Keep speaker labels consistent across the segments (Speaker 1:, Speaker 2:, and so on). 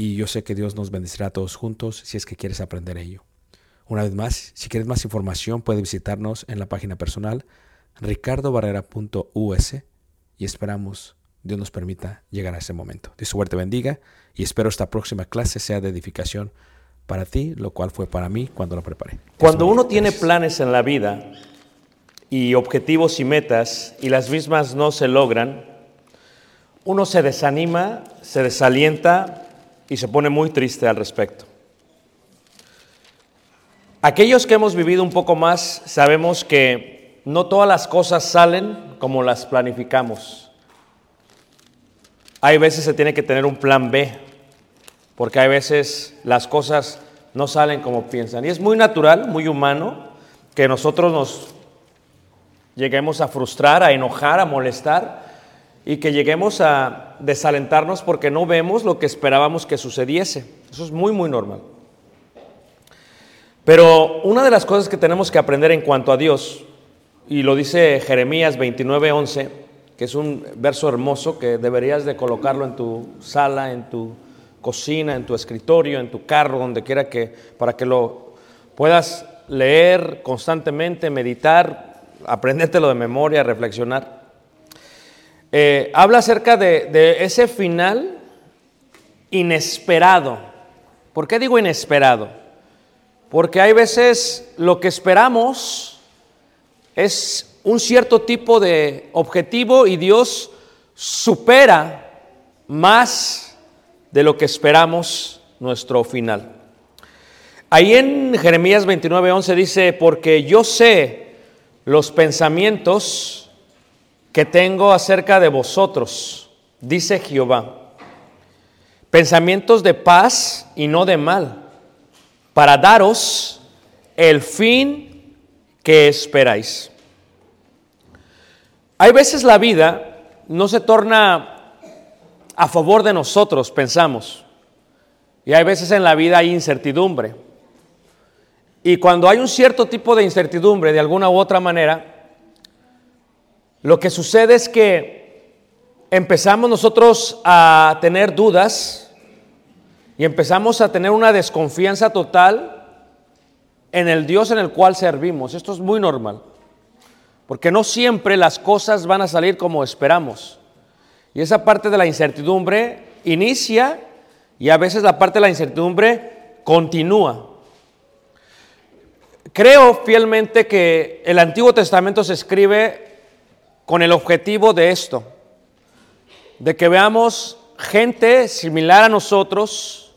Speaker 1: y yo sé que Dios nos bendecirá a todos juntos si es que quieres aprender ello. Una vez más, si quieres más información, puedes visitarnos en la página personal ricardobarrera.us y esperamos Dios nos permita llegar a ese momento. Dios suerte bendiga y espero esta próxima clase sea de edificación para ti, lo cual fue para mí cuando lo preparé.
Speaker 2: Cuando uno tiene planes en la vida y objetivos y metas y las mismas no se logran, uno se desanima, se desalienta y se pone muy triste al respecto. Aquellos que hemos vivido un poco más sabemos que no todas las cosas salen como las planificamos. Hay veces se tiene que tener un plan B, porque hay veces las cosas no salen como piensan. Y es muy natural, muy humano, que nosotros nos lleguemos a frustrar, a enojar, a molestar y que lleguemos a desalentarnos porque no vemos lo que esperábamos que sucediese. Eso es muy, muy normal. Pero una de las cosas que tenemos que aprender en cuanto a Dios, y lo dice Jeremías 29:11, que es un verso hermoso que deberías de colocarlo en tu sala, en tu cocina, en tu escritorio, en tu carro, donde quiera que, para que lo puedas leer constantemente, meditar, aprendértelo de memoria, reflexionar. Eh, habla acerca de, de ese final
Speaker 1: inesperado. ¿Por qué digo inesperado? Porque hay veces lo que esperamos es un cierto tipo de objetivo y Dios supera más de lo que esperamos nuestro final. Ahí en Jeremías 29:11 dice, porque yo sé los pensamientos que tengo acerca de vosotros, dice Jehová, pensamientos de paz y no de mal, para daros el fin que esperáis. Hay veces la vida no se torna a favor de nosotros, pensamos. Y hay veces en la vida hay incertidumbre. Y cuando hay un cierto tipo de incertidumbre, de alguna u otra manera, lo que sucede es que empezamos nosotros a tener dudas y empezamos a tener una desconfianza total en el Dios en el cual servimos. Esto es muy normal, porque no siempre las cosas van a salir como esperamos. Y esa parte de la incertidumbre inicia y a veces la parte de la incertidumbre continúa. Creo fielmente que el Antiguo Testamento se escribe con el objetivo de esto, de que veamos gente similar a nosotros,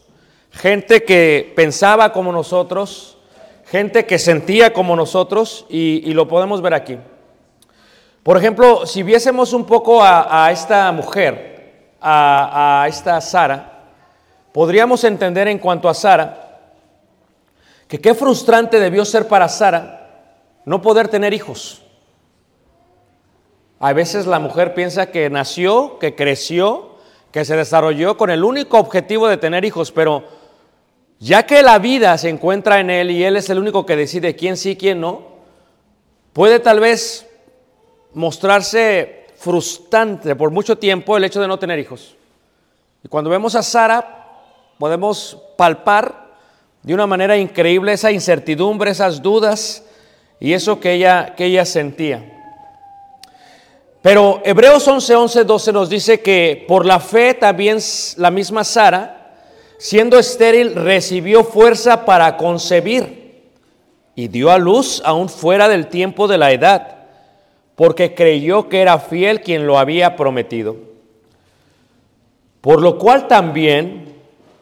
Speaker 1: gente que pensaba como nosotros, gente que sentía como nosotros, y, lo podemos ver aquí. Por ejemplo, si viésemos un poco a, esta mujer, a esta Sara, podríamos entender en cuanto a Sara, que qué frustrante debió ser para Sara no poder tener hijos. A veces la mujer piensa que nació, que creció, que se desarrolló con el único objetivo de tener hijos, pero ya que la vida se encuentra en él y él es el único que decide quién sí, quién no, puede tal vez mostrarse frustrante por mucho tiempo el hecho de no tener hijos. Y cuando vemos a Sara, podemos palpar de una manera increíble esa incertidumbre, esas dudas y eso que ella, que ella sentía. Pero Hebreos 11, 11, 12 nos dice que por la fe también la misma Sara, siendo estéril, recibió fuerza para concebir y dio a luz aún fuera del tiempo de la edad, porque creyó que era fiel quien lo había prometido. Por lo cual también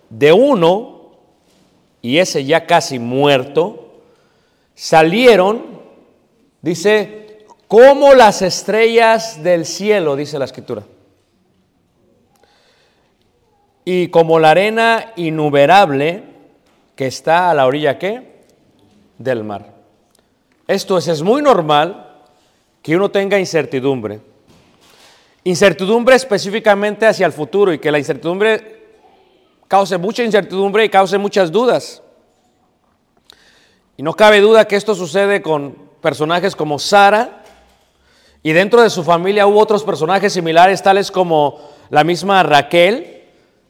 Speaker 1: de uno, y ese ya casi muerto, salieron, dice, como las estrellas del cielo, dice la escritura. Y como la arena innumerable que está a la orilla ¿qué? del mar. Esto es, es muy normal que uno tenga incertidumbre. Incertidumbre específicamente hacia el futuro y que la incertidumbre cause mucha incertidumbre y cause muchas dudas. Y no cabe duda que esto sucede con personajes como Sara, y dentro de su familia hubo otros personajes similares, tales como la misma Raquel,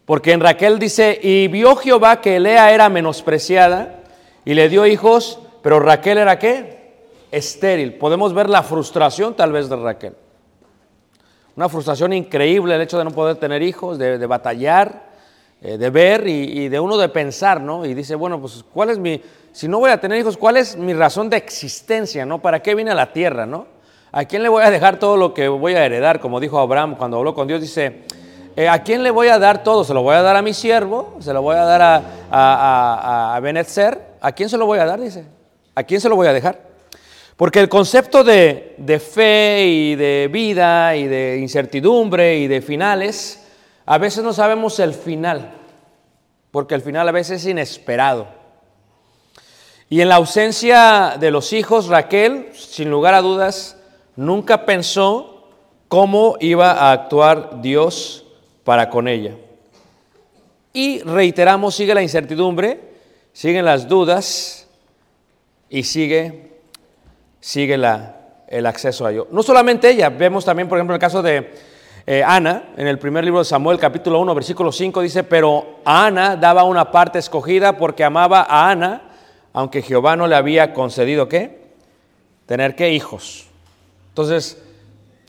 Speaker 1: porque en Raquel dice, y vio Jehová que Lea era menospreciada y le dio hijos, pero Raquel era qué? Estéril. Podemos ver la frustración tal vez de Raquel. Una frustración increíble el hecho de no poder tener hijos, de, de batallar, eh, de ver y, y, de uno de pensar, ¿no? Y dice, bueno, pues ¿cuál es mi, si no voy a tener hijos, cuál es mi razón de existencia, ¿no? ¿Para qué vine a la tierra, ¿no? ¿A quién le voy a dejar todo lo que voy a heredar? Como dijo Abraham cuando habló con Dios, dice, eh, ¿a quién le voy a dar todo? ¿Se lo voy a dar a mi siervo? ¿Se lo voy a dar a, a, a, Benetzer? ¿A quién se lo voy a dar? Dice. ¿A quién se lo voy a dejar? Porque el concepto de, de fe y de vida y de incertidumbre y de finales, a veces no sabemos el final, porque el final a veces es inesperado. Y en la ausencia de los hijos, Raquel, sin lugar a dudas, nunca pensó cómo iba a actuar Dios para con ella. Y reiteramos, sigue la incertidumbre, siguen las dudas y sigue, sigue el acceso a Dios. No solamente ella, vemos también, por ejemplo, el caso de eh, Ana, en el primer libro de Samuel, capítulo 1, versículo 5, dice, pero Ana daba una parte escogida porque amaba a Ana, aunque Jehová no le había concedido qué? Tener qué hijos. Entonces,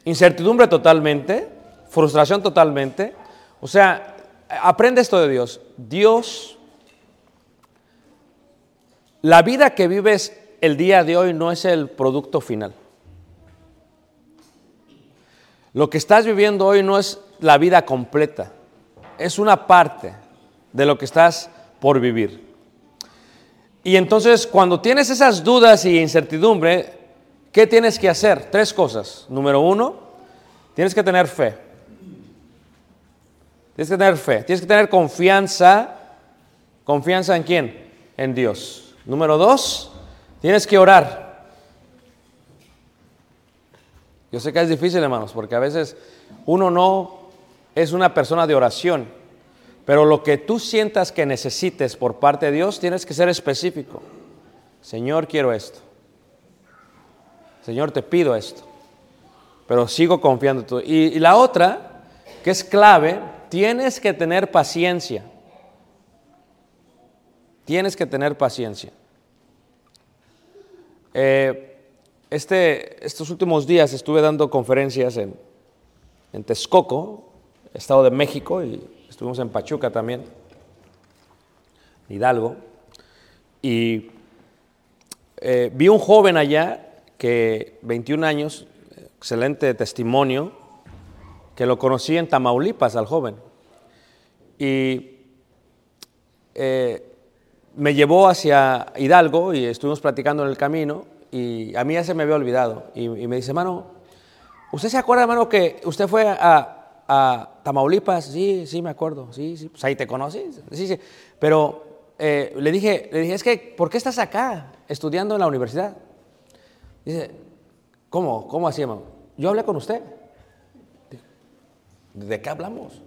Speaker 1: incertidumbre totalmente, frustración totalmente. O sea, aprende esto de Dios. Dios, la vida que vives el día de hoy no es el producto final. Lo que estás viviendo hoy no es la vida completa, es una parte de lo que estás por vivir. Y entonces cuando tienes esas dudas y incertidumbre, ¿qué tienes que hacer? Tres cosas. Número uno, tienes que tener fe. Tienes que tener fe, tienes que tener confianza. ¿Confianza en quién? En Dios. Número dos, tienes que orar. Yo sé que es difícil, hermanos, porque a veces uno no es una persona de oración, pero lo que tú sientas que necesites por parte de Dios, tienes que ser específico. Señor, quiero esto. Señor, te pido esto. Pero sigo confiando en tú. Y, la otra, que es clave, tienes que tener paciencia. Tienes que tener paciencia. Eh, este, estos últimos días estuve dando conferencias en, en Texcoco, Estado de México, y estuvimos en Pachuca también, Hidalgo, y eh, vi un joven allá que 21 años, excelente testimonio, que lo conocí en Tamaulipas al joven. Y eh, me llevó hacia Hidalgo y estuvimos platicando en el camino y a mí ya se me había olvidado. Y, me dice, hermano, ¿usted se acuerda, hermano, que usted fue a, a Tamaulipas? Sí, sí, me acuerdo. Sí, sí, pues ahí te conoces. Sí, sí. Pero eh, le, dije, le dije, es que, ¿por qué estás acá estudiando en la universidad? Dice, ¿cómo? ¿Cómo así, hermano? Yo hablé con usted. ¿De qué hablamos?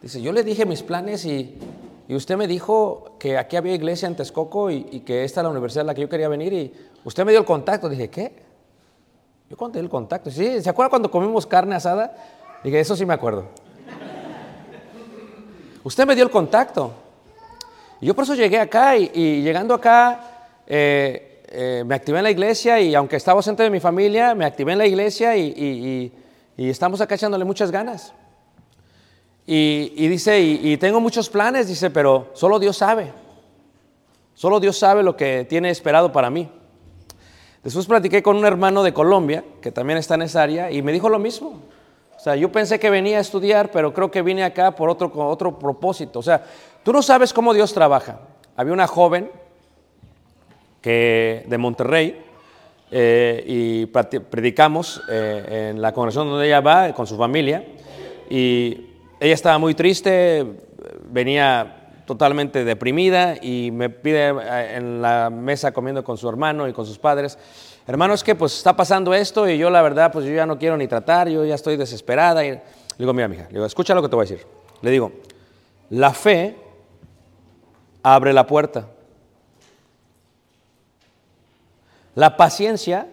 Speaker 1: Dice, yo le dije mis planes y, y usted me dijo que aquí había iglesia en Texcoco y, que esta es la universidad a la que yo quería venir y usted me dio el contacto. Dije, ¿qué? Yo conté el contacto. Sí, ¿se acuerda cuando comimos carne asada? Dije, eso sí me acuerdo. usted me dio el contacto. Y yo por eso llegué acá y, y llegando acá eh, eh, me activé en la iglesia y aunque estaba ausente de mi familia, me activé en la iglesia y, estamos acá echándole muchas ganas. Y, dice, y, tengo muchos planes, dice, pero solo Dios sabe. Solo Dios sabe lo que tiene esperado para mí. Después platiqué con un hermano de Colombia, que también está en esa área, y me dijo lo mismo. O sea, yo pensé que venía a estudiar, pero creo que vine acá por otro, otro propósito. O sea, tú no sabes cómo Dios trabaja. Había una joven de Monterrey, eh, y predicamos eh, en la congregación donde ella va, con su familia, y ella estaba muy triste, venía totalmente deprimida y me pide en la mesa comiendo con su hermano y con sus padres, hermano, es que pues está pasando esto y yo la verdad pues yo ya no quiero ni tratar, yo ya estoy desesperada. Y le digo, mira, mija, le digo, escucha lo que te voy a decir. Le digo, la fe abre la puerta. La paciencia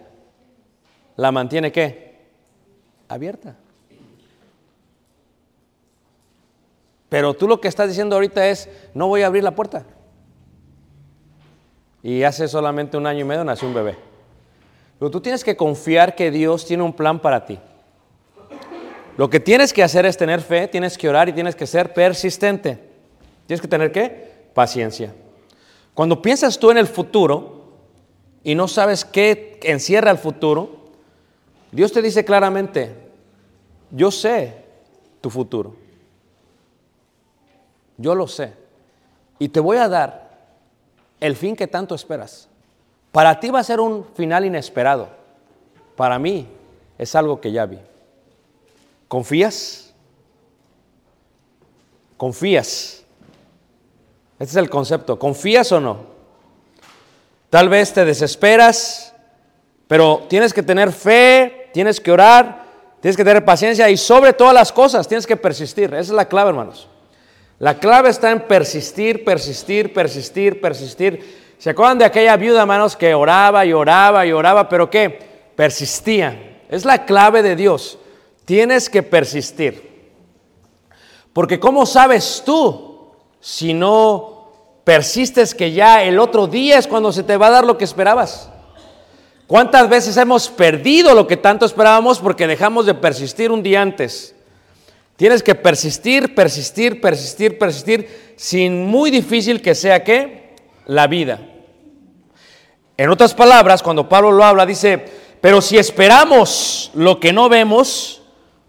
Speaker 1: la mantiene qué? Abierta. Pero tú lo que estás diciendo ahorita es, no voy a abrir la puerta. Y hace solamente un año y medio nació un bebé. Pero tú tienes que confiar que Dios tiene un plan para ti. Lo que tienes que hacer es tener fe, tienes que orar y tienes que ser persistente. Tienes que tener qué? Paciencia. Cuando piensas tú en el futuro y no sabes qué encierra el futuro, Dios te dice claramente, yo sé tu futuro. Yo lo sé. Y te voy a dar el fin que tanto esperas. Para ti va a ser un final inesperado. Para mí es algo que ya vi. ¿Confías? ¿Confías? Este es el concepto. ¿Confías o no? Tal vez te desesperas, pero tienes que tener fe, tienes que orar, tienes que tener paciencia y sobre todas las cosas tienes que persistir. Esa es la clave, hermanos. La clave está en persistir, persistir, persistir, persistir. ¿Se acuerdan de aquella viuda, hermanos, que oraba y oraba y oraba, pero qué? Persistía. Es la clave de Dios. Tienes que persistir. Porque ¿cómo sabes tú si no persistes que ya el otro día es cuando se te va a dar lo que esperabas? ¿Cuántas veces hemos perdido lo que tanto esperábamos porque dejamos de persistir un día antes? Tienes que persistir, persistir, persistir, persistir, sin muy difícil que sea que la vida. En otras palabras, cuando Pablo lo habla, dice, pero si esperamos lo que no vemos,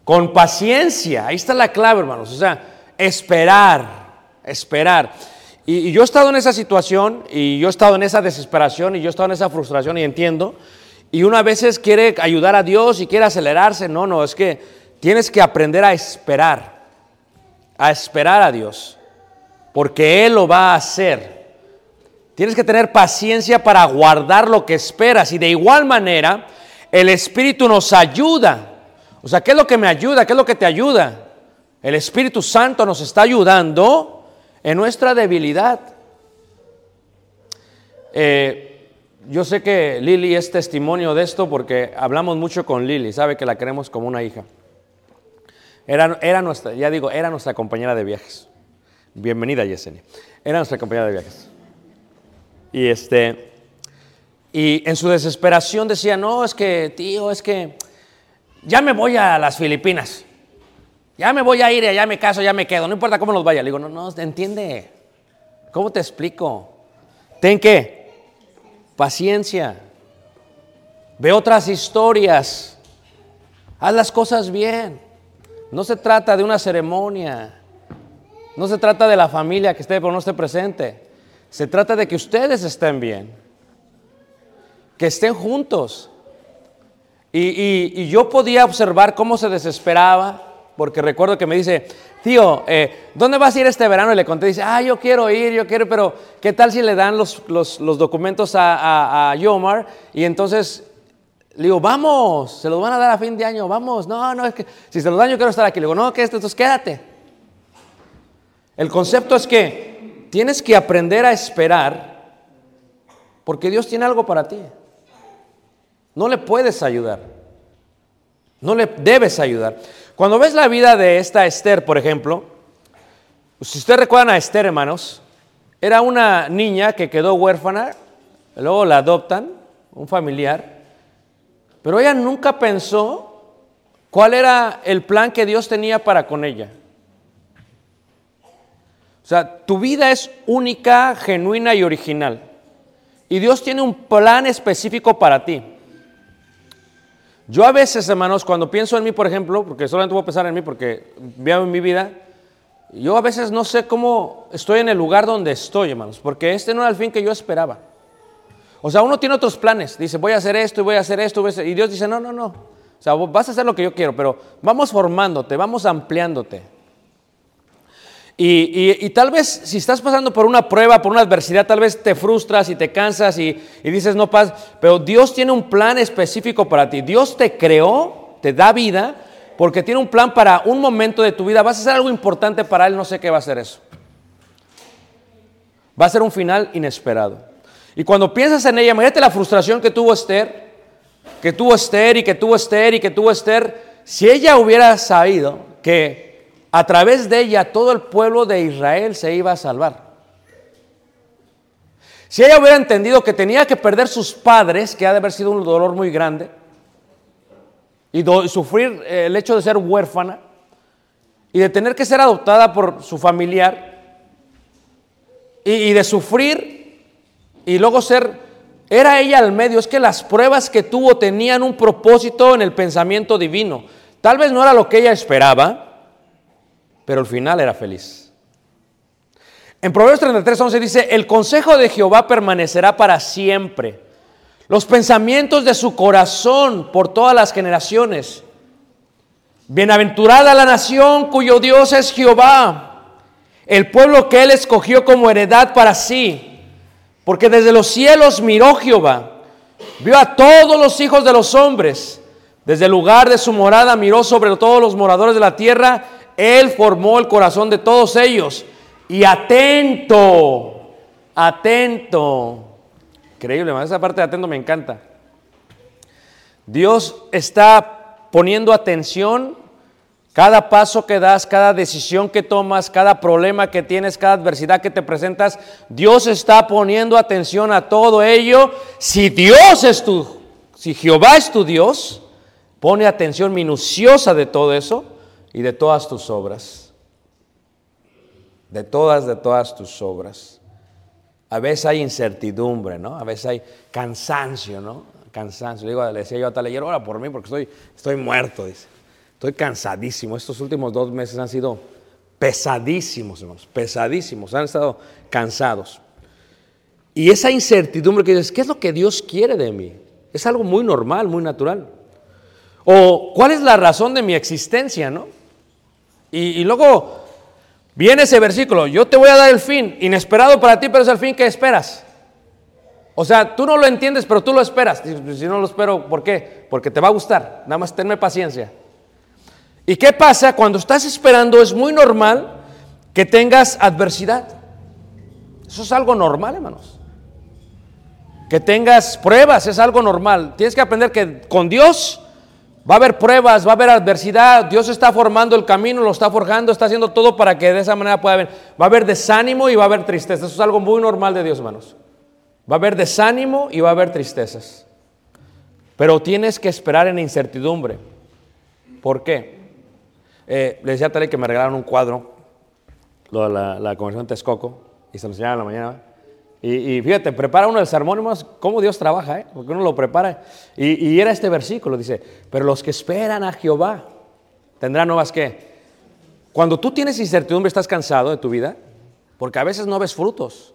Speaker 1: con paciencia, ahí está la clave, hermanos, o sea, esperar, esperar. Y, yo he estado en esa situación, y yo he estado en esa desesperación, y yo he estado en esa frustración, y entiendo, y uno a veces quiere ayudar a Dios y quiere acelerarse, no, no, es que tienes que aprender a esperar, a esperar a Dios, porque Él lo va a hacer. Tienes que tener paciencia para guardar lo que esperas y de igual manera el Espíritu nos ayuda. O sea, ¿qué es lo que me ayuda? ¿Qué es lo que te ayuda? El Espíritu Santo nos está ayudando en nuestra debilidad. Eh, yo sé que Lili es testimonio de esto porque hablamos mucho con Lili, sabe que la queremos como una hija. Era, era nuestra, ya digo, era nuestra compañera de viajes. Bienvenida, Yesenia. Era nuestra compañera de viajes. Y este, y en su desesperación decía, no, es que, tío, es que ya me voy a las Filipinas. Ya me voy a ir, ya me caso, ya me quedo, no importa cómo nos vaya. Le digo, no, no, entiende. ¿Cómo te explico? Ten qué? Paciencia. Ve otras historias. Haz las cosas bien. No se trata de una ceremonia. No se trata de la familia que esté pero no esté presente. Se trata de que ustedes estén bien. Que estén juntos. Y, y- y yo podía observar cómo se desesperaba, porque recuerdo que me dice, tío, eh, ¿dónde vas a ir este verano? Y le conté, dice, ah, yo quiero ir, yo quiero, pero ¿qué tal si le dan los, los- documentos a, a, a Yomar? Y entonces le digo, vamos, se los van a dar a fin de año, vamos. No, no, es que si se los dan yo quiero estar aquí. Le digo, no, que esto, entonces quédate. El concepto es que tienes que aprender a esperar porque Dios tiene algo para ti. No le puedes ayudar. No le debes ayudar. Cuando ves la vida de esta Esther, por ejemplo, si ustedes recuerdan a Esther, hermanos, era una niña que quedó huérfana, luego la adoptan, un familiar, pero ella nunca pensó cuál era el plan que Dios tenía para con ella. O sea, tu vida es única, genuina y original. Y Dios tiene un plan específico para ti. Yo a veces, hermanos, cuando pienso en mí, por ejemplo, porque solamente voy a pensar en mí porque veo en mi vida, yo a veces no sé cómo estoy en el lugar donde estoy, hermanos, porque este no era el fin que yo esperaba. O sea, uno tiene otros planes, dice, voy a hacer esto y voy a hacer esto, y Dios dice, no, no, no. O sea, vas a hacer lo que yo quiero, pero vamos formándote, vamos ampliándote. Y, y- tal vez si estás pasando por una prueba, por una adversidad, tal vez te frustras y te cansas y, y dices no pasa, pero Dios tiene un plan específico para ti. Dios te creó, te da vida, porque tiene un plan para un momento de tu vida. Vas a hacer algo importante para Él, no sé qué va a ser eso. Va a ser un final inesperado. Y cuando piensas en ella, imagínate la frustración que tuvo Esther, que tuvo Esther y que tuvo Esther y que tuvo Esther. Si ella hubiera sabido que a través de ella todo el pueblo de Israel se iba a salvar. Si ella hubiera entendido que tenía que perder sus padres, que ha de haber sido un dolor muy grande, y, sufrir eh, el hecho de ser huérfana, y de tener que ser adoptada por su familiar, y, y de sufrir, y luego ser, era ella al medio, es que las pruebas que tuvo tenían un propósito en el pensamiento divino. Tal vez no era lo que ella esperaba, pero al final era feliz. En Proverbios 33, 11 dice, el consejo de Jehová permanecerá para siempre. Los pensamientos de su corazón por todas las generaciones. Bienaventurada la nación cuyo Dios es Jehová, el pueblo que él escogió como heredad para sí. Porque desde los cielos miró Jehová, vio a todos los hijos de los hombres. Desde el lugar de su morada miró sobre todos los moradores de la tierra. Él formó el corazón de todos ellos. Y atento, atento. Increíble, esa parte de atento me encanta. Dios está poniendo atención cada paso que das, cada decisión que tomas, cada problema que tienes, cada adversidad que te presentas. Dios está poniendo atención a todo ello. Si Dios es tu, si Jehová es tu Dios, pone atención minuciosa de todo eso y de todas tus obras. De todas, de todas tus obras. A veces hay incertidumbre, ¿no? A veces hay cansancio, ¿no? Cansancio. Digo, le decía yo a Taller, ora por mí porque estoy, estoy muerto, dice. Estoy cansadísimo. Estos últimos dos meses han sido pesadísimos, hermanos, pesadísimos. Han estado cansados. Y esa incertidumbre que dices, ¿qué es lo que Dios quiere de mí? Es algo muy normal, muy natural. O cuál es la razón de mi existencia, ¿no? Y, luego viene ese versículo, yo te voy a dar el fin, inesperado para ti, pero es el fin que esperas. O sea, tú no lo entiendes, pero tú lo esperas. Si si no lo espero, ¿por qué? Porque te va a gustar. Nada más tenme paciencia. ¿Y qué pasa? Cuando estás esperando es muy normal que tengas adversidad. Eso es algo normal, hermanos. Que tengas pruebas es algo normal. Tienes que aprender que con Dios va a haber pruebas, va a haber adversidad. Dios está formando el camino, lo está forjando, está haciendo todo para que de esa manera pueda haber. Va a haber desánimo y va a haber tristeza. Eso es algo muy normal de Dios, hermanos. Va a haber desánimo y va a haber tristezas. Pero tienes que esperar en incertidumbre. ¿Por qué? Eh, le decía a Tale que me regalaron un cuadro, lo de la, la de Texcoco, y se lo enseñaron en la mañana. Y, y fíjate, prepara uno el sermón, hermanos, cómo Dios trabaja, ¿eh? porque uno lo prepara. Y, y era este versículo, dice, pero los que esperan a Jehová tendrán nuevas qué. Cuando tú tienes incertidumbre, estás cansado de tu vida, porque a veces no ves frutos.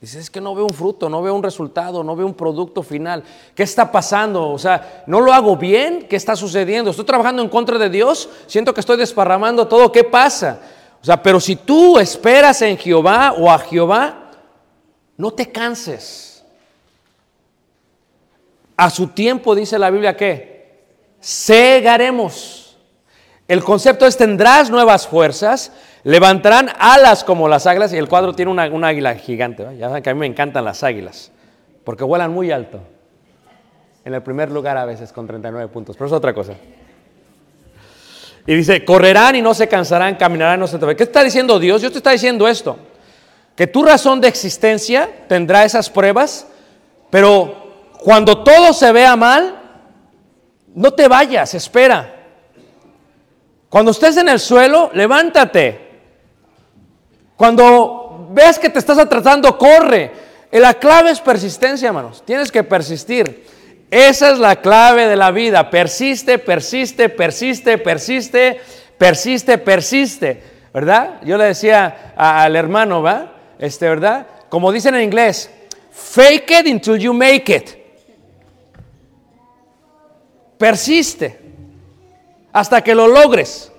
Speaker 1: Dices, es que no veo un fruto, no veo un resultado, no veo un producto final. ¿Qué está pasando? O sea, ¿no lo hago bien? ¿Qué está sucediendo? ¿Estoy trabajando en contra de Dios? Siento que estoy desparramando todo. ¿Qué pasa? O sea, pero si tú esperas en Jehová o a Jehová, no te canses. A su tiempo dice la Biblia que segaremos. El concepto es tendrás nuevas fuerzas, levantarán alas como las águilas y el cuadro tiene una, águila gigante. Ya saben que a mí me encantan las águilas porque vuelan muy alto. En el primer lugar a veces con 39 puntos, pero es otra cosa. Y dice, correrán y no se cansarán, caminarán y no se. ¿Qué está diciendo Dios? Dios te está diciendo esto. Que tu razón de existencia tendrá esas pruebas, pero cuando todo se vea mal, no te vayas, espera. Cuando estés en el suelo, levántate. Cuando veas que te estás atrasando, corre. La clave es persistencia, hermanos. Tienes que persistir. Esa es la clave de la vida. Persiste, persiste, persiste, persiste, persiste, persiste. ¿Verdad? Yo le decía al hermano, ¿va? Este, ¿verdad? Como dicen en inglés, fake it until you make it. Persiste hasta que lo logres.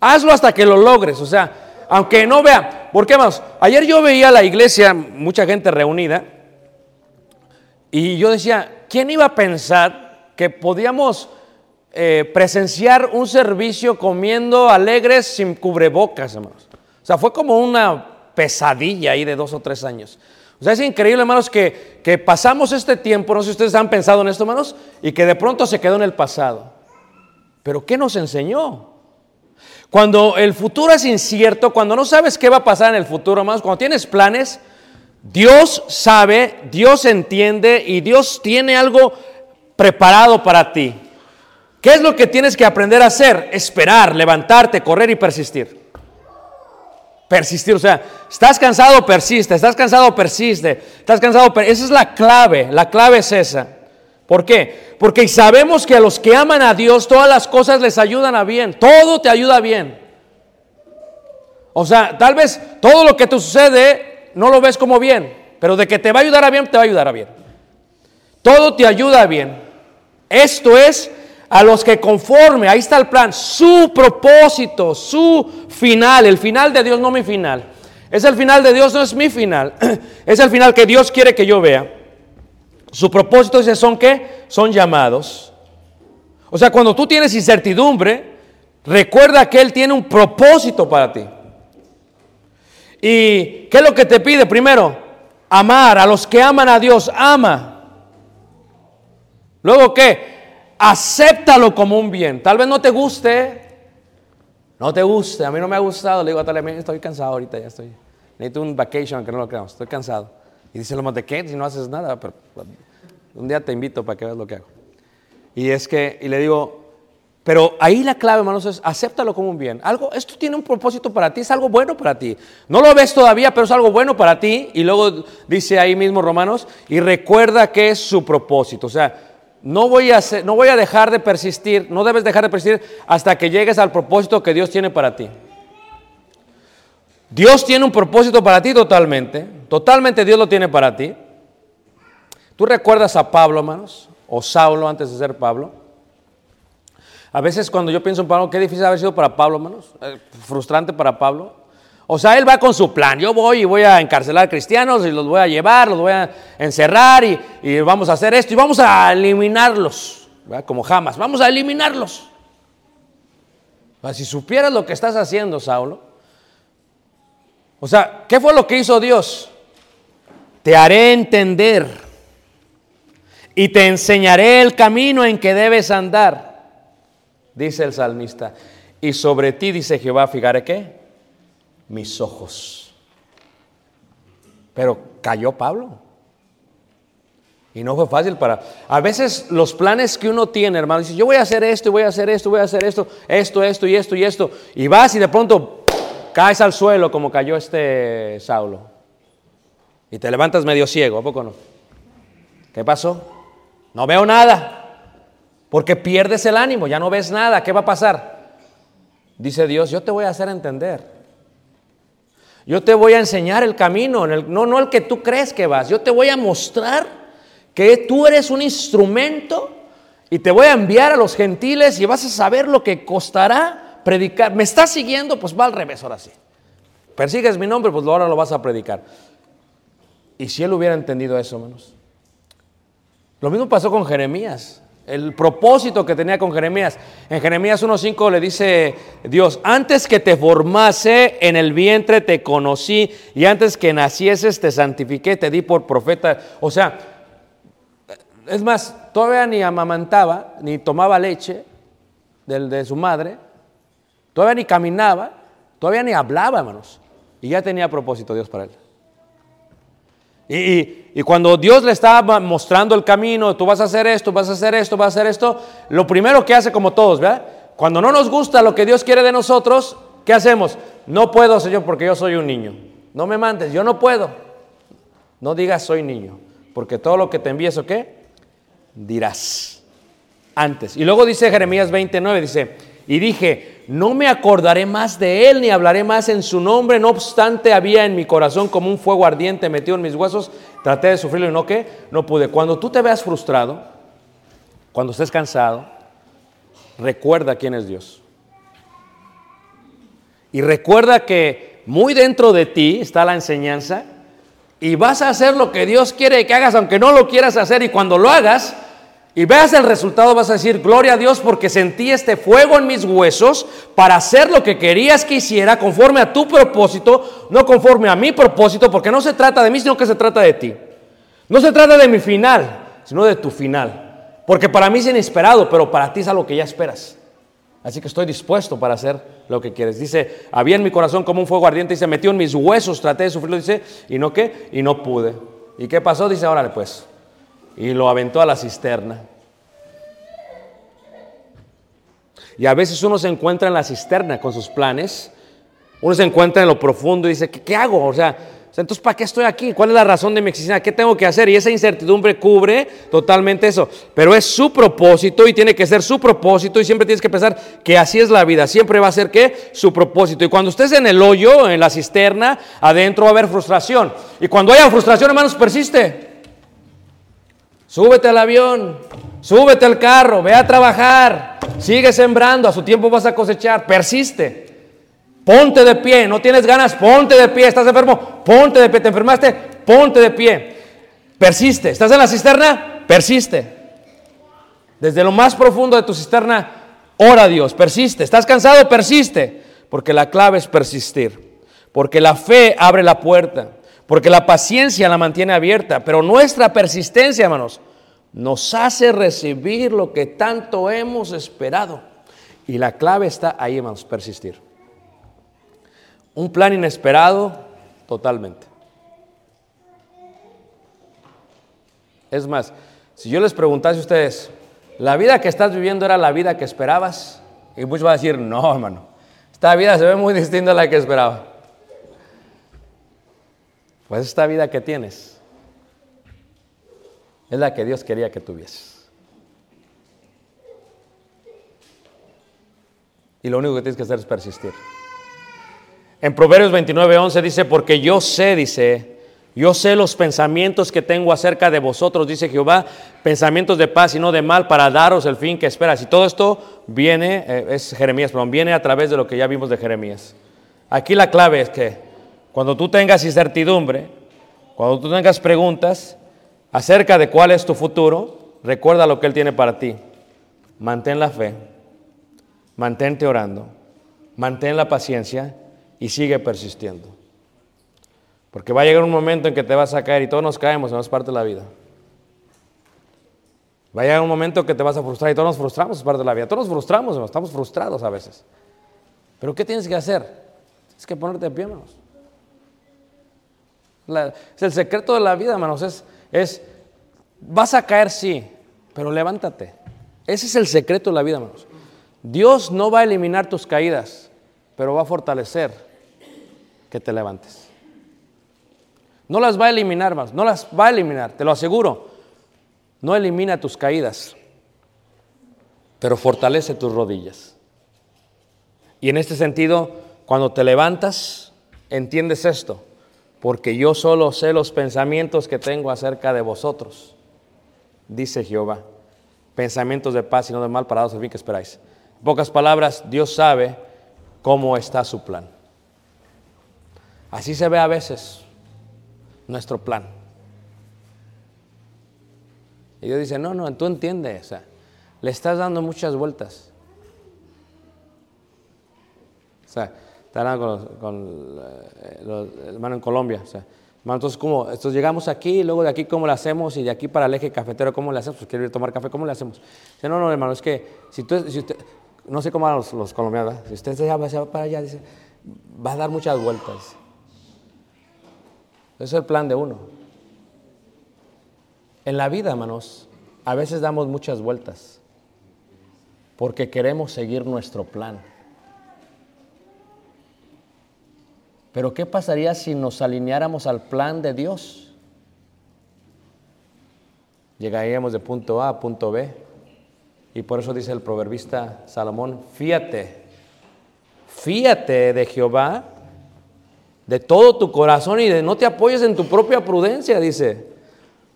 Speaker 1: Hazlo hasta que lo logres. O sea, aunque no vea. ¿Por qué más? Ayer yo veía la iglesia, mucha gente reunida, y yo decía, ¿quién iba a pensar que podíamos eh, presenciar un servicio comiendo alegres sin cubrebocas, hermanos? O sea, fue como una pesadilla ahí de dos o tres años. O sea, es increíble, hermanos, que, que pasamos este tiempo, no sé si ustedes han pensado en esto, hermanos, y que de pronto se quedó en el pasado. Pero ¿qué nos enseñó? Cuando el futuro es incierto, cuando no sabes qué va a pasar en el futuro, hermanos, cuando tienes planes, Dios sabe, Dios entiende y Dios tiene algo preparado para ti. ¿Qué es lo que tienes que aprender a hacer? Esperar, levantarte, correr y persistir. Persistir, o sea, estás cansado, persiste, estás cansado, persiste, estás cansado, per- esa es la clave, la clave es esa. ¿Por qué? Porque sabemos que a los que aman a Dios todas las cosas les ayudan a bien, todo te ayuda bien. O sea, tal vez todo lo que te sucede no lo ves como bien, pero de que te va a ayudar a bien, te va a ayudar a bien. Todo te ayuda a bien. Esto es a los que conforme, ahí está el plan, su propósito, su final, el final de Dios, no mi final. Es el final de Dios, no es mi final. Es el final que Dios quiere que yo vea. Su propósito dice, ¿son qué? Son llamados. O sea, cuando tú tienes incertidumbre, recuerda que Él tiene un propósito para ti. ¿Y qué es lo que te pide? Primero, amar a los que aman a Dios, ama. Luego, ¿qué? Acéptalo como un bien. Tal vez no te guste, no te guste. A mí no me ha gustado. Le digo a tal amigo, estoy cansado ahorita, ya estoy. Necesito un vacation, aunque no lo creamos. Estoy cansado. Y dice lo de qué, si no haces nada. Pero, un día te invito para que veas lo que hago. Y es que, y le digo, Pero ahí la clave, hermanos, es acéptalo como un bien. Algo, esto tiene un propósito para ti, es algo bueno para ti. No lo ves todavía, pero es algo bueno para ti. Y luego dice ahí mismo Romanos, y recuerda que es su propósito. O sea, no voy a, no voy a dejar de persistir, no debes dejar de persistir hasta que llegues al propósito que Dios tiene para ti. Dios tiene un propósito para ti totalmente. Totalmente Dios lo tiene para ti. ¿Tú recuerdas a Pablo, hermanos? O Saulo antes de ser Pablo. A veces cuando yo pienso en Pablo, qué difícil haber sido para Pablo, hermanos. Eh, frustrante para Pablo. O sea, él va con su plan. Yo voy y voy a encarcelar cristianos y los voy a llevar, los voy a encerrar y, y vamos a hacer esto y vamos a eliminarlos. ¿verdad? Como jamás. Vamos a eliminarlos. Si supieras lo que estás haciendo, Saulo. O sea, ¿qué fue lo que hizo Dios? Te haré entender y te enseñaré el camino en que debes andar dice el salmista. Y sobre ti, dice Jehová, fijaré qué? Mis ojos. Pero cayó Pablo. Y no fue fácil para... A veces los planes que uno tiene, hermano, dice, yo voy a hacer esto, voy a hacer esto, voy a hacer esto, esto, esto y esto y esto. Y vas y de pronto caes al suelo como cayó este Saulo. Y te levantas medio ciego, ¿a poco no? ¿Qué pasó? No veo nada. Porque pierdes el ánimo, ya no ves nada. ¿Qué va a pasar? Dice Dios, yo te voy a hacer entender. Yo te voy a enseñar el camino, no, no el que tú crees que vas. Yo te voy a mostrar que tú eres un instrumento y te voy a enviar a los gentiles y vas a saber lo que costará predicar. ¿Me estás siguiendo? Pues va al revés ahora sí. Persigues mi nombre, pues ahora lo vas a predicar. Y si él hubiera entendido eso, hermanos. Lo mismo pasó con Jeremías. El propósito que tenía con Jeremías. En Jeremías 1.5 le dice Dios, antes que te formase en el vientre te conocí y antes que nacieses te santifiqué, te di por profeta. O sea, es más, todavía ni amamantaba, ni tomaba leche del- de su madre, todavía ni caminaba, todavía ni hablaba, hermanos. Y ya tenía propósito Dios para él. Y, y- cuando Dios le estaba mostrando el camino, tú vas a hacer esto, vas a hacer esto, vas a hacer esto, lo primero que hace como todos, ¿verdad? Cuando no nos gusta lo que Dios quiere de nosotros, ¿qué hacemos? No puedo, Señor, porque yo soy un niño. No me mandes, yo no puedo. No digas soy niño, porque todo lo que te envíes, ¿o qué? Dirás antes. Y luego dice Jeremías 29, dice, y dije, no me acordaré más de él ni hablaré más en su nombre, no obstante había en mi corazón como un fuego ardiente metido en mis huesos, traté de sufrirlo y no no pude. Cuando tú te veas frustrado, cuando estés cansado, recuerda quién es Dios. Y recuerda que muy dentro de ti está la enseñanza y vas a hacer lo que Dios quiere que hagas, aunque no lo quieras hacer. Y cuando lo hagas y veas el resultado, vas a decir, gloria a Dios porque sentí este fuego en mis huesos para hacer lo que querías que hiciera conforme a tu propósito, no conforme a mi propósito, porque no se trata de mí, sino que se trata de ti. No se trata de mi final, sino de tu final. Porque para mí es inesperado, pero para ti es algo que ya esperas. Así que estoy dispuesto para hacer lo que quieres. Dice, había en mi corazón como un fuego ardiente y se metió en mis huesos, traté de sufrirlo, dice, y no qué, y no pude. ¿Y qué pasó? Dice, órale pues. Y lo aventó a la cisterna. Y a veces uno se encuentra en la cisterna con sus planes, uno se encuentra en lo profundo y dice, ¿qué, hago? O sea, entonces, ¿para qué estoy aquí? ¿Cuál es la razón de mi existencia? ¿Qué tengo que hacer? Y esa incertidumbre cubre totalmente eso. Pero es su propósito y tiene que ser su propósito y siempre tienes que pensar que así es la vida. Siempre va a ser ¿qué? Su propósito. Y cuando estés en el hoyo, en la cisterna, adentro va a haber frustración. Y cuando haya frustración, hermanos, persiste. Súbete al avión, súbete al carro, ve a trabajar, sigue sembrando, a su tiempo vas a cosechar, persiste. Ponte de pie, no tienes ganas, ponte de pie, estás enfermo, ponte de pie, te enfermaste, ponte de pie. Persiste, estás en la cisterna, persiste. Desde lo más profundo de tu cisterna, ora a Dios, persiste. ¿Estás cansado? Persiste. Porque la clave es persistir. Porque la fe abre la puerta. Porque la paciencia la mantiene abierta. Pero nuestra persistencia, hermanos, nos hace recibir lo que tanto hemos esperado. Y la clave está ahí, hermanos, persistir. Un plan inesperado, totalmente. Es más, si yo les preguntase a ustedes, la vida que estás viviendo era la vida que esperabas. Y muchos van a decir, no, hermano, esta vida se ve muy distinta a la que esperaba. Pues esta vida que tienes es la que Dios quería que tuvieses. Y lo único que tienes que hacer es persistir. En Proverbios 29, 11 dice, porque yo sé, dice, yo sé los pensamientos que tengo acerca de vosotros, dice Jehová, pensamientos de paz y no de mal para daros el fin que esperas. Y todo esto viene, eh, es Jeremías, perdón, viene a través de lo que ya vimos de Jeremías. Aquí la clave es que cuando tú tengas incertidumbre, cuando tú tengas preguntas acerca de cuál es tu futuro, recuerda lo que Él tiene para ti. Mantén la fe, mantente orando, mantén la paciencia y sigue persistiendo. Porque va a llegar un momento en que te vas a caer y todos nos caemos, no es parte de la vida. Va a llegar un momento que te vas a frustrar y todos nos frustramos, es parte de la vida. Todos nos frustramos, estamos frustrados a veces. Pero ¿qué tienes que hacer? Tienes que ponerte de pie, hermanos. Es el secreto de la vida, hermanos. Es, es, vas a caer, sí, pero levántate. Ese es el secreto de la vida, hermanos. Dios no va a eliminar tus caídas, pero va a fortalecer que te levantes. No las va a eliminar, hermanos. No las va a eliminar, te lo aseguro. No elimina tus caídas, pero fortalece tus rodillas. Y en este sentido, cuando te levantas, entiendes esto porque yo solo sé los pensamientos que tengo acerca de vosotros, dice Jehová. Pensamientos de paz y no de mal parados el fin que esperáis. En pocas palabras, Dios sabe cómo está su plan. Así se ve a veces nuestro plan. Y Dios dice, no, no, tú entiendes, o sea, le estás dando muchas vueltas. O sea, está con, con eh, los en Colombia. O sea, entonces, ¿cómo? Entonces llegamos aquí, y luego de aquí, ¿cómo le hacemos? Y de aquí para el eje cafetero, ¿cómo le hacemos? Pues quiero ir a tomar café, ¿cómo le hacemos? Dice, no, no, hermano, es que si, tú, si usted, no sé cómo van los, los colombianos, ¿verdad? si usted se va, se va para allá, dice, va a dar muchas vueltas. Ese es el plan de uno. En la vida, hermanos, a veces damos muchas vueltas porque queremos seguir nuestro plan. Pero ¿qué pasaría si nos alineáramos al plan de Dios? Llegaríamos de punto A a punto B. Y por eso dice el proverbista Salomón, fíate, fíate de Jehová de todo tu corazón y de no te apoyes en tu propia prudencia, dice.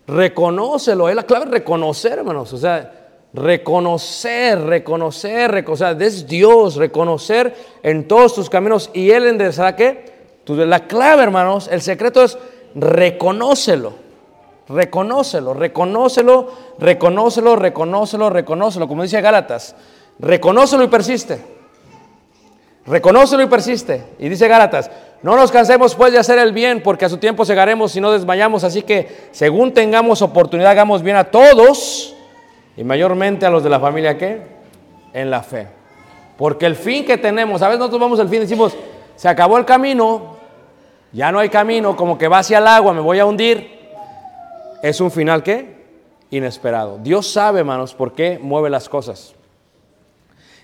Speaker 1: Reconócelo, es la clave reconocer, hermanos. O sea, reconocer, reconocer, reconocer, es Dios, reconocer en todos tus caminos y Él enderezará qué? La clave, hermanos, el secreto es reconócelo. Reconócelo, reconócelo, reconócelo, reconócelo, reconócelo. Como dice Gálatas, reconócelo y persiste. Reconócelo y persiste. Y dice Gálatas, no nos cansemos pues de hacer el bien, porque a su tiempo llegaremos y no desmayamos. Así que según tengamos oportunidad, hagamos bien a todos y mayormente a los de la familia que en la fe. Porque el fin que tenemos, a veces nosotros vamos al fin y decimos, se acabó el camino, ya no hay camino, como que va hacia el agua, me voy a hundir. Es un final que inesperado. Dios sabe, hermanos, por qué mueve las cosas.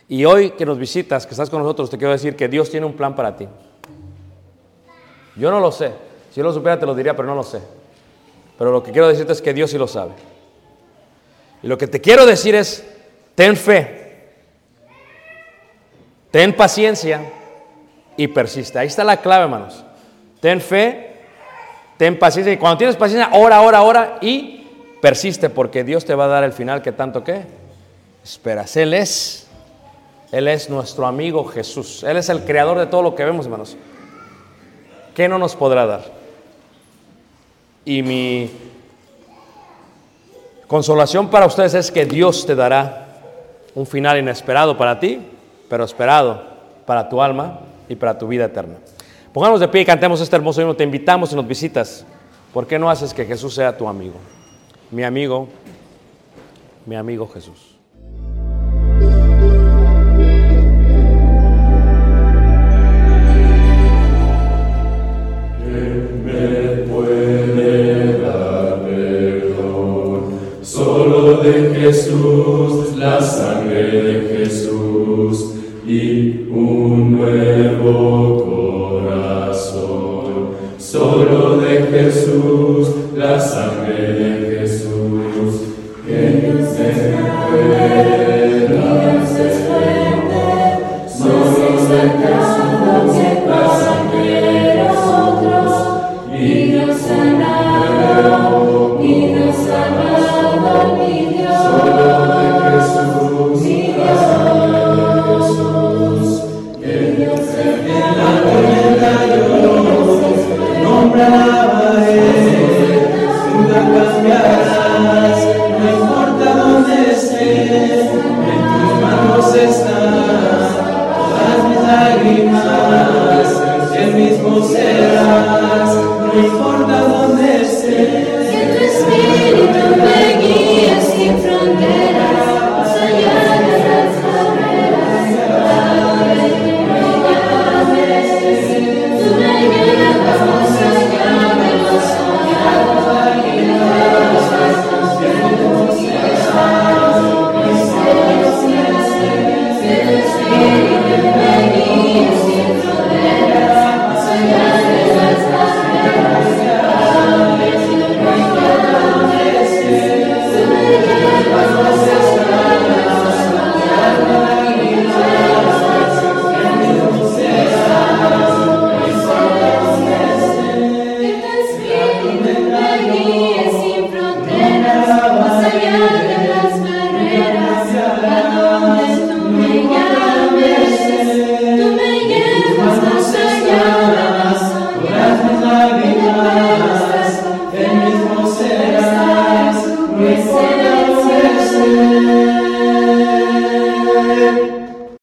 Speaker 1: Y hoy que nos visitas, que estás con nosotros, te quiero decir que Dios tiene un plan para ti. Yo no lo sé. Si yo lo supiera te lo diría, pero no lo sé. Pero lo que quiero decirte es que Dios sí lo sabe. Y lo que te quiero decir es, ten fe, ten paciencia y persiste. Ahí está la clave, hermanos. Ten fe, ten paciencia. Y cuando tienes paciencia, ora, ora, ora y persiste porque Dios te va a dar el final que tanto que esperas. Él es, Él es nuestro amigo Jesús. Él es el creador de todo lo que vemos, hermanos. ¿Qué no nos podrá dar? Y mi consolación para ustedes es que Dios te dará un final inesperado para ti, pero esperado para tu alma y para tu vida eterna. Pongamos de pie y cantemos este hermoso himno. Te invitamos y nos visitas. ¿Por qué no haces que Jesús sea tu amigo? Mi amigo, mi amigo Jesús.
Speaker 3: Jesús lágrimas, el